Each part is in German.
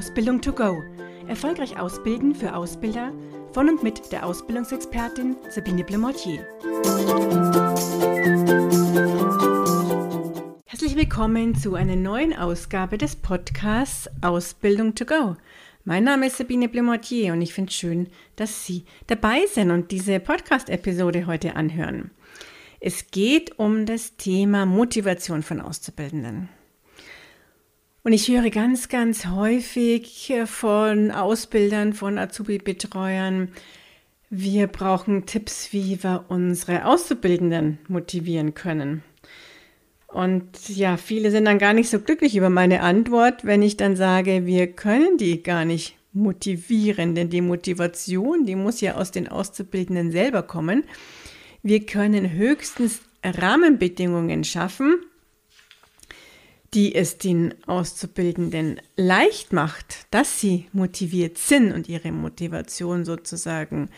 Ausbildung to go. Erfolgreich ausbilden für Ausbilder von und mit der Ausbildungsexpertin Sabine Blemortier. Herzlich willkommen zu einer neuen Ausgabe des Podcasts Ausbildung to go. Mein Name ist Sabine Blemortier und ich finde es schön, dass Sie dabei sind und diese Podcast-Episode heute anhören. Es geht um das Thema Motivation von Auszubildenden. Und ich höre ganz, ganz häufig von Ausbildern, von Azubi-Betreuern, wir brauchen Tipps, wie wir unsere Auszubildenden motivieren können. Und ja, viele sind dann gar nicht so glücklich über meine Antwort, wenn ich dann sage, wir können die gar nicht motivieren, denn die Motivation, die muss ja aus den Auszubildenden selber kommen. Wir können höchstens Rahmenbedingungen schaffen, die es den Auszubildenden leicht macht, dass sie motiviert sind und ihre Motivation sozusagen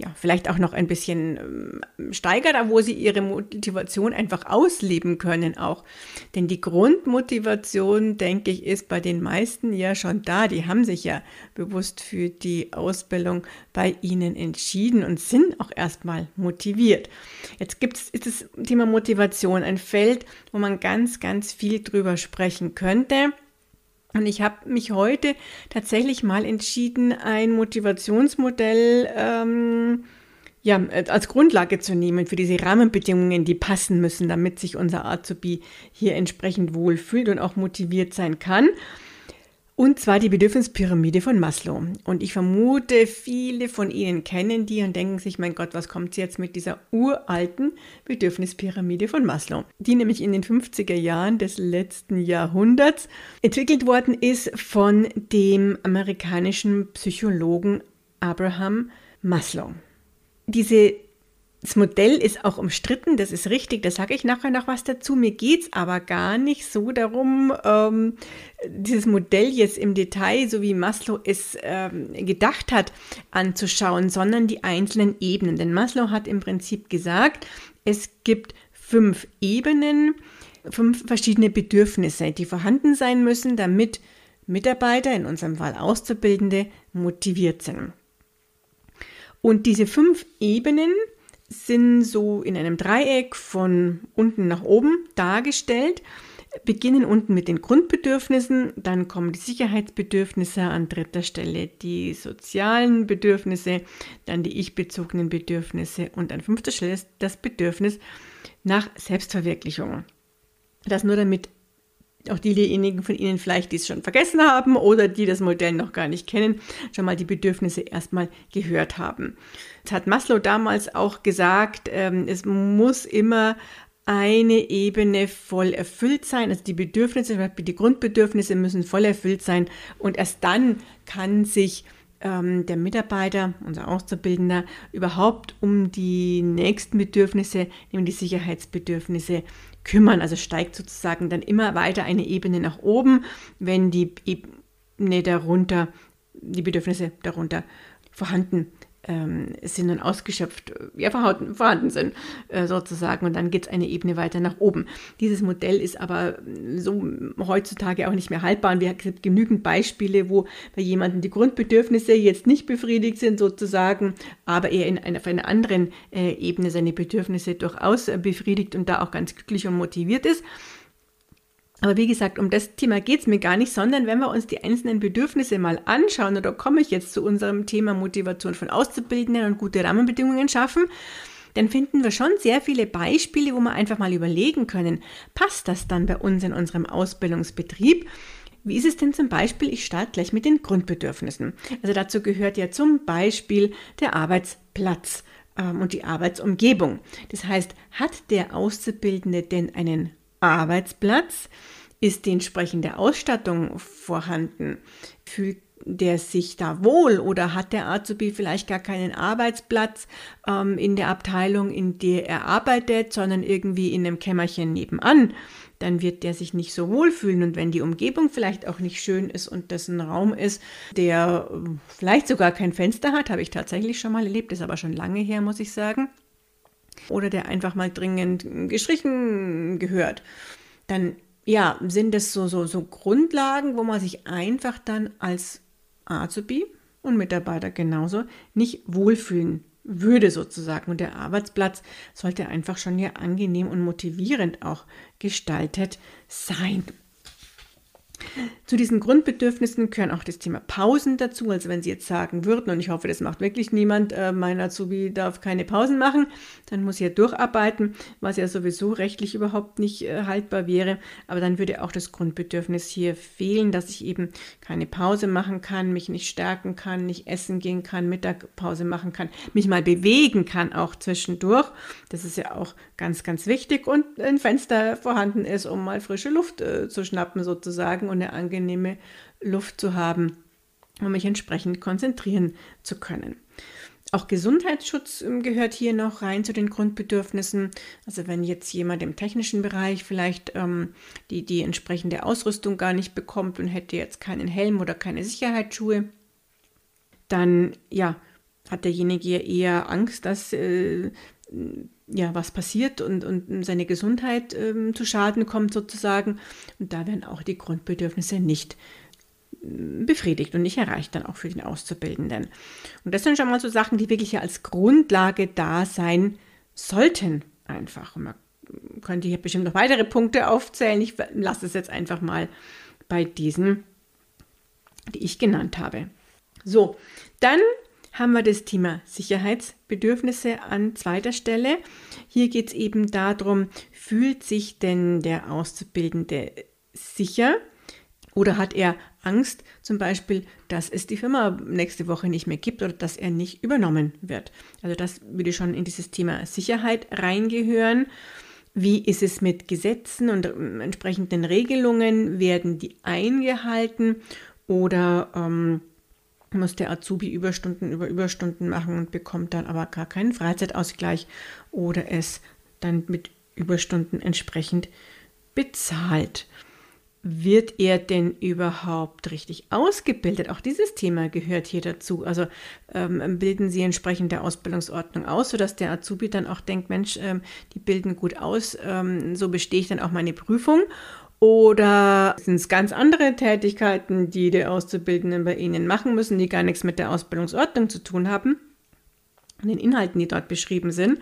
ja, vielleicht auch noch ein bisschen ähm, steigert, wo sie ihre Motivation einfach ausleben können auch. Denn die Grundmotivation, denke ich, ist bei den meisten ja schon da. Die haben sich ja bewusst für die Ausbildung bei ihnen entschieden und sind auch erstmal motiviert. Jetzt gibt es, ist das Thema Motivation ein Feld, wo man ganz, ganz viel drüber sprechen könnte. Und ich habe mich heute tatsächlich mal entschieden, ein Motivationsmodell ähm, ja, als Grundlage zu nehmen für diese Rahmenbedingungen, die passen müssen, damit sich unser Azubi hier entsprechend wohlfühlt und auch motiviert sein kann. Und zwar die Bedürfnispyramide von Maslow. Und ich vermute, viele von Ihnen kennen die und denken sich, mein Gott, was kommt jetzt mit dieser uralten Bedürfnispyramide von Maslow? Die nämlich in den 50er Jahren des letzten Jahrhunderts entwickelt worden ist von dem amerikanischen Psychologen Abraham Maslow. Diese das Modell ist auch umstritten, das ist richtig, da sage ich nachher noch was dazu. Mir geht es aber gar nicht so darum, ähm, dieses Modell jetzt im Detail, so wie Maslow es ähm, gedacht hat, anzuschauen, sondern die einzelnen Ebenen. Denn Maslow hat im Prinzip gesagt, es gibt fünf Ebenen, fünf verschiedene Bedürfnisse, die vorhanden sein müssen, damit Mitarbeiter, in unserem Fall Auszubildende, motiviert sind. Und diese fünf Ebenen, sind so in einem Dreieck von unten nach oben dargestellt. Beginnen unten mit den Grundbedürfnissen, dann kommen die Sicherheitsbedürfnisse an dritter Stelle, die sozialen Bedürfnisse, dann die ich-bezogenen Bedürfnisse und an fünfter Stelle das Bedürfnis nach Selbstverwirklichung. Das nur damit auch diejenigen von Ihnen vielleicht, die es schon vergessen haben oder die das Modell noch gar nicht kennen, schon mal die Bedürfnisse erstmal gehört haben. Das hat Maslow damals auch gesagt, ähm, es muss immer eine Ebene voll erfüllt sein. Also die Bedürfnisse, die Grundbedürfnisse müssen voll erfüllt sein und erst dann kann sich ähm, der Mitarbeiter, unser Auszubildender, überhaupt um die nächsten Bedürfnisse, nämlich die Sicherheitsbedürfnisse, kümmern. Also steigt sozusagen dann immer weiter eine Ebene nach oben, wenn die Ebene darunter, die Bedürfnisse darunter vorhanden ähm, sind und ausgeschöpft, äh, ja, vorhanden sind, äh, sozusagen. Und dann geht es eine Ebene weiter nach oben. Dieses Modell ist aber so heutzutage auch nicht mehr haltbar. Und wir haben genügend Beispiele, wo bei jemandem die Grundbedürfnisse jetzt nicht befriedigt sind, sozusagen, aber er in einer, auf einer anderen äh, Ebene seine Bedürfnisse durchaus äh, befriedigt und da auch ganz glücklich und motiviert ist. Aber wie gesagt, um das Thema geht es mir gar nicht, sondern wenn wir uns die einzelnen Bedürfnisse mal anschauen, und da komme ich jetzt zu unserem Thema Motivation von Auszubildenden und gute Rahmenbedingungen schaffen, dann finden wir schon sehr viele Beispiele, wo wir einfach mal überlegen können, passt das dann bei uns in unserem Ausbildungsbetrieb? Wie ist es denn zum Beispiel, ich starte gleich mit den Grundbedürfnissen. Also dazu gehört ja zum Beispiel der Arbeitsplatz ähm, und die Arbeitsumgebung. Das heißt, hat der Auszubildende denn einen Arbeitsplatz? Ist die entsprechende Ausstattung vorhanden? Fühlt der sich da wohl oder hat der Azubi vielleicht gar keinen Arbeitsplatz ähm, in der Abteilung, in der er arbeitet, sondern irgendwie in einem Kämmerchen nebenan? Dann wird der sich nicht so wohl fühlen. Und wenn die Umgebung vielleicht auch nicht schön ist und das ein Raum ist, der äh, vielleicht sogar kein Fenster hat, habe ich tatsächlich schon mal erlebt, ist aber schon lange her, muss ich sagen oder der einfach mal dringend gestrichen gehört, dann ja, sind es so, so, so Grundlagen, wo man sich einfach dann als Azubi und Mitarbeiter genauso nicht wohlfühlen würde sozusagen. Und der Arbeitsplatz sollte einfach schon ja angenehm und motivierend auch gestaltet sein. Zu diesen Grundbedürfnissen gehören auch das Thema Pausen dazu. Also wenn Sie jetzt sagen würden, und ich hoffe, das macht wirklich niemand, äh, mein Azubi darf keine Pausen machen, dann muss er durcharbeiten, was ja sowieso rechtlich überhaupt nicht äh, haltbar wäre. Aber dann würde auch das Grundbedürfnis hier fehlen, dass ich eben keine Pause machen kann, mich nicht stärken kann, nicht essen gehen kann, Mittagpause machen kann, mich mal bewegen kann auch zwischendurch. Das ist ja auch ganz, ganz wichtig und ein Fenster vorhanden ist, um mal frische Luft äh, zu schnappen sozusagen und eine angenehme Luft zu haben, um mich entsprechend konzentrieren zu können. Auch Gesundheitsschutz ähm, gehört hier noch rein zu den Grundbedürfnissen. Also wenn jetzt jemand im technischen Bereich vielleicht ähm, die, die entsprechende Ausrüstung gar nicht bekommt und hätte jetzt keinen Helm oder keine Sicherheitsschuhe, dann ja, hat derjenige eher Angst, dass äh, ja, was passiert und, und seine Gesundheit ähm, zu Schaden kommt sozusagen. Und da werden auch die Grundbedürfnisse nicht mm, befriedigt und nicht erreicht dann auch für den Auszubildenden. Und das sind schon mal so Sachen, die wirklich als Grundlage da sein sollten einfach. Und man könnte hier bestimmt noch weitere Punkte aufzählen. Ich lasse es jetzt einfach mal bei diesen, die ich genannt habe. So, dann haben wir das Thema Sicherheitsbedürfnisse an zweiter Stelle. Hier geht es eben darum, fühlt sich denn der Auszubildende sicher oder hat er Angst zum Beispiel, dass es die Firma nächste Woche nicht mehr gibt oder dass er nicht übernommen wird. Also das würde schon in dieses Thema Sicherheit reingehören. Wie ist es mit Gesetzen und entsprechenden Regelungen? Werden die eingehalten oder ähm, muss der Azubi Überstunden über Überstunden machen und bekommt dann aber gar keinen Freizeitausgleich oder es dann mit Überstunden entsprechend bezahlt. Wird er denn überhaupt richtig ausgebildet? Auch dieses Thema gehört hier dazu. Also ähm, bilden Sie entsprechend der Ausbildungsordnung aus, sodass der Azubi dann auch denkt, Mensch, ähm, die bilden gut aus, ähm, so bestehe ich dann auch meine Prüfung. Oder sind es ganz andere Tätigkeiten, die die Auszubildenden bei Ihnen machen müssen, die gar nichts mit der Ausbildungsordnung zu tun haben, und den Inhalten, die dort beschrieben sind,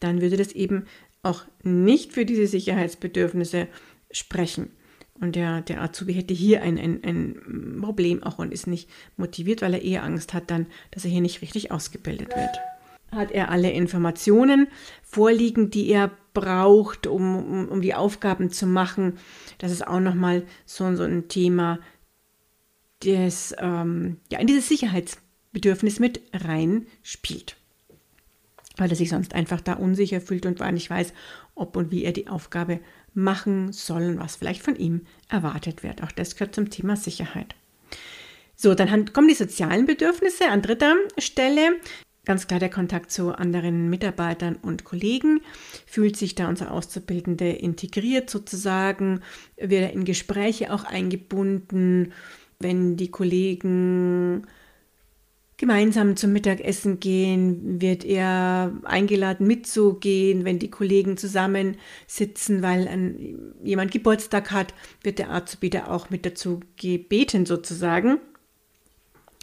dann würde das eben auch nicht für diese Sicherheitsbedürfnisse sprechen. Und der, der Azubi hätte hier ein, ein, ein Problem auch und ist nicht motiviert, weil er eher Angst hat dann, dass er hier nicht richtig ausgebildet wird. Hat er alle Informationen vorliegen, die er braucht, um, um, um die Aufgaben zu machen? Das ist auch nochmal so, so ein Thema, das ähm, ja, in dieses Sicherheitsbedürfnis mit reinspielt. Weil er sich sonst einfach da unsicher fühlt und gar nicht weiß, ob und wie er die Aufgabe machen soll und was vielleicht von ihm erwartet wird. Auch das gehört zum Thema Sicherheit. So, dann kommen die sozialen Bedürfnisse an dritter Stelle. Ganz klar der Kontakt zu anderen Mitarbeitern und Kollegen. Fühlt sich da unser Auszubildende integriert sozusagen? Wird er in Gespräche auch eingebunden? Wenn die Kollegen gemeinsam zum Mittagessen gehen, wird er eingeladen mitzugehen, wenn die Kollegen zusammensitzen, weil ein, jemand Geburtstag hat, wird der Azubi auch mit dazu gebeten sozusagen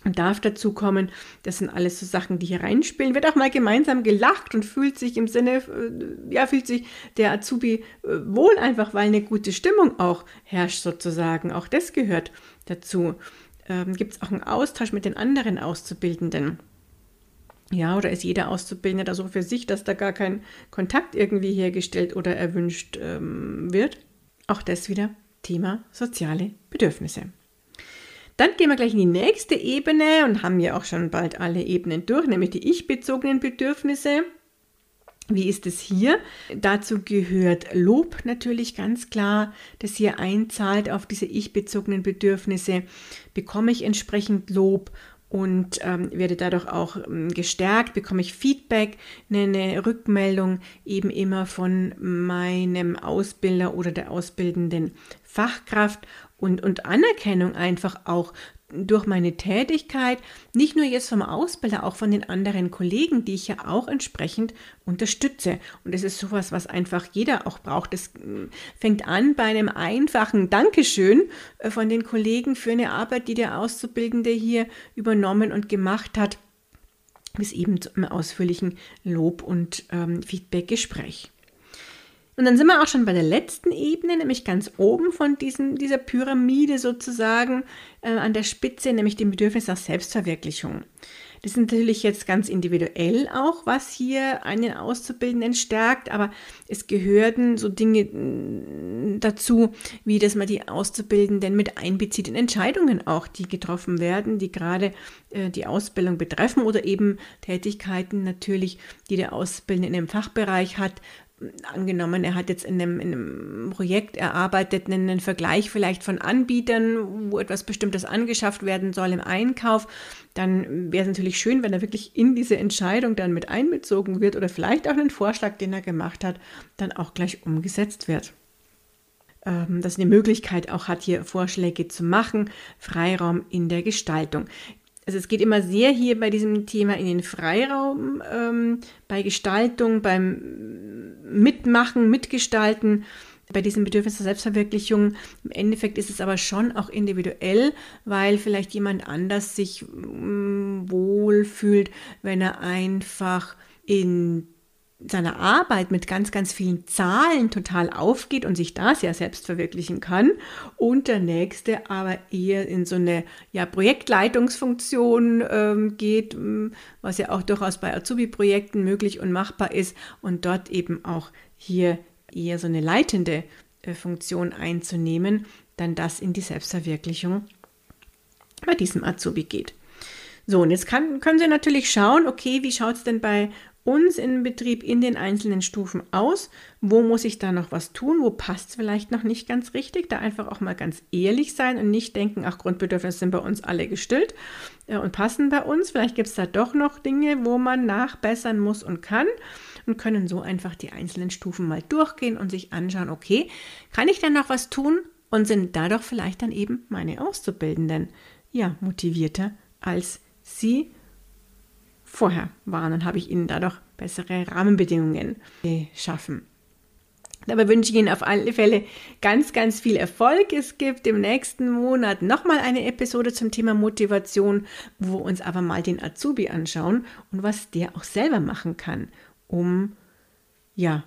und darf dazu kommen. Das sind alles so Sachen, die hier reinspielen. Wird auch mal gemeinsam gelacht und fühlt sich im Sinne, äh, ja, fühlt sich der Azubi äh, wohl einfach, weil eine gute Stimmung auch herrscht sozusagen. Auch das gehört dazu. Ähm, Gibt es auch einen Austausch mit den anderen Auszubildenden? Ja, oder ist jeder Auszubildende da so für sich, dass da gar kein Kontakt irgendwie hergestellt oder erwünscht ähm, wird? Auch das wieder Thema soziale Bedürfnisse. Dann gehen wir gleich in die nächste Ebene und haben ja auch schon bald alle Ebenen durch, nämlich die ich-bezogenen Bedürfnisse. Wie ist es hier? Dazu gehört Lob natürlich ganz klar, das hier einzahlt auf diese ich-bezogenen Bedürfnisse. Bekomme ich entsprechend Lob und ähm, werde dadurch auch ähm, gestärkt, bekomme ich Feedback, eine Rückmeldung eben immer von meinem Ausbilder oder der ausbildenden Fachkraft und, und Anerkennung einfach auch durch meine Tätigkeit, nicht nur jetzt vom Ausbilder, auch von den anderen Kollegen, die ich ja auch entsprechend unterstütze. Und das ist sowas, was einfach jeder auch braucht. Das äh, fängt an bei einem einfachen Dankeschön äh, von den Kollegen für eine Arbeit, die der Auszubildende hier übernommen und gemacht hat, bis eben zum ausführlichen Lob- und ähm, Feedbackgespräch. Und dann sind wir auch schon bei der letzten Ebene, nämlich ganz oben von diesem, dieser Pyramide sozusagen äh, an der Spitze, nämlich dem Bedürfnis nach Selbstverwirklichung. Das ist natürlich jetzt ganz individuell auch, was hier einen Auszubildenden stärkt, aber es gehören so Dinge mm, dazu, wie dass man die Auszubildenden mit einbezieht in Entscheidungen auch, die getroffen werden, die gerade äh, die Ausbildung betreffen oder eben Tätigkeiten natürlich, die der Auszubildende in einem Fachbereich hat, angenommen, er hat jetzt in einem, in einem Projekt erarbeitet, einen Vergleich vielleicht von Anbietern, wo etwas Bestimmtes angeschafft werden soll im Einkauf, dann wäre es natürlich schön, wenn er wirklich in diese Entscheidung dann mit einbezogen wird oder vielleicht auch einen Vorschlag, den er gemacht hat, dann auch gleich umgesetzt wird. Ähm, dass eine Möglichkeit auch hat, hier Vorschläge zu machen, Freiraum in der Gestaltung also es geht immer sehr hier bei diesem Thema in den Freiraum, ähm, bei Gestaltung, beim Mitmachen, Mitgestalten, bei diesem Bedürfnis der Selbstverwirklichung. Im Endeffekt ist es aber schon auch individuell, weil vielleicht jemand anders sich mm, wohl fühlt, wenn er einfach in seiner Arbeit mit ganz, ganz vielen Zahlen total aufgeht und sich da sehr selbst verwirklichen kann. Und der nächste aber eher in so eine ja, Projektleitungsfunktion ähm, geht, was ja auch durchaus bei Azubi-Projekten möglich und machbar ist und dort eben auch hier eher so eine leitende äh, Funktion einzunehmen, dann das in die Selbstverwirklichung bei diesem Azubi geht. So, und jetzt kann, können Sie natürlich schauen, okay, wie schaut es denn bei uns im Betrieb in den einzelnen Stufen aus. Wo muss ich da noch was tun? Wo passt es vielleicht noch nicht ganz richtig? Da einfach auch mal ganz ehrlich sein und nicht denken, ach, Grundbedürfnisse sind bei uns alle gestillt äh, und passen bei uns. Vielleicht gibt es da doch noch Dinge, wo man nachbessern muss und kann und können so einfach die einzelnen Stufen mal durchgehen und sich anschauen, okay, kann ich denn noch was tun? Und sind dadurch vielleicht dann eben meine Auszubildenden ja motivierter als sie vorher waren. Dann habe ich ihnen dadurch bessere Rahmenbedingungen geschaffen. Dabei wünsche ich Ihnen auf alle Fälle ganz, ganz viel Erfolg. Es gibt im nächsten Monat nochmal eine Episode zum Thema Motivation, wo wir uns aber mal den Azubi anschauen und was der auch selber machen kann, um ja,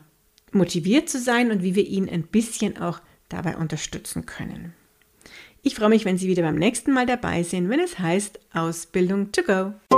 motiviert zu sein und wie wir ihn ein bisschen auch dabei unterstützen können. Ich freue mich, wenn Sie wieder beim nächsten Mal dabei sind, wenn es heißt Ausbildung to go.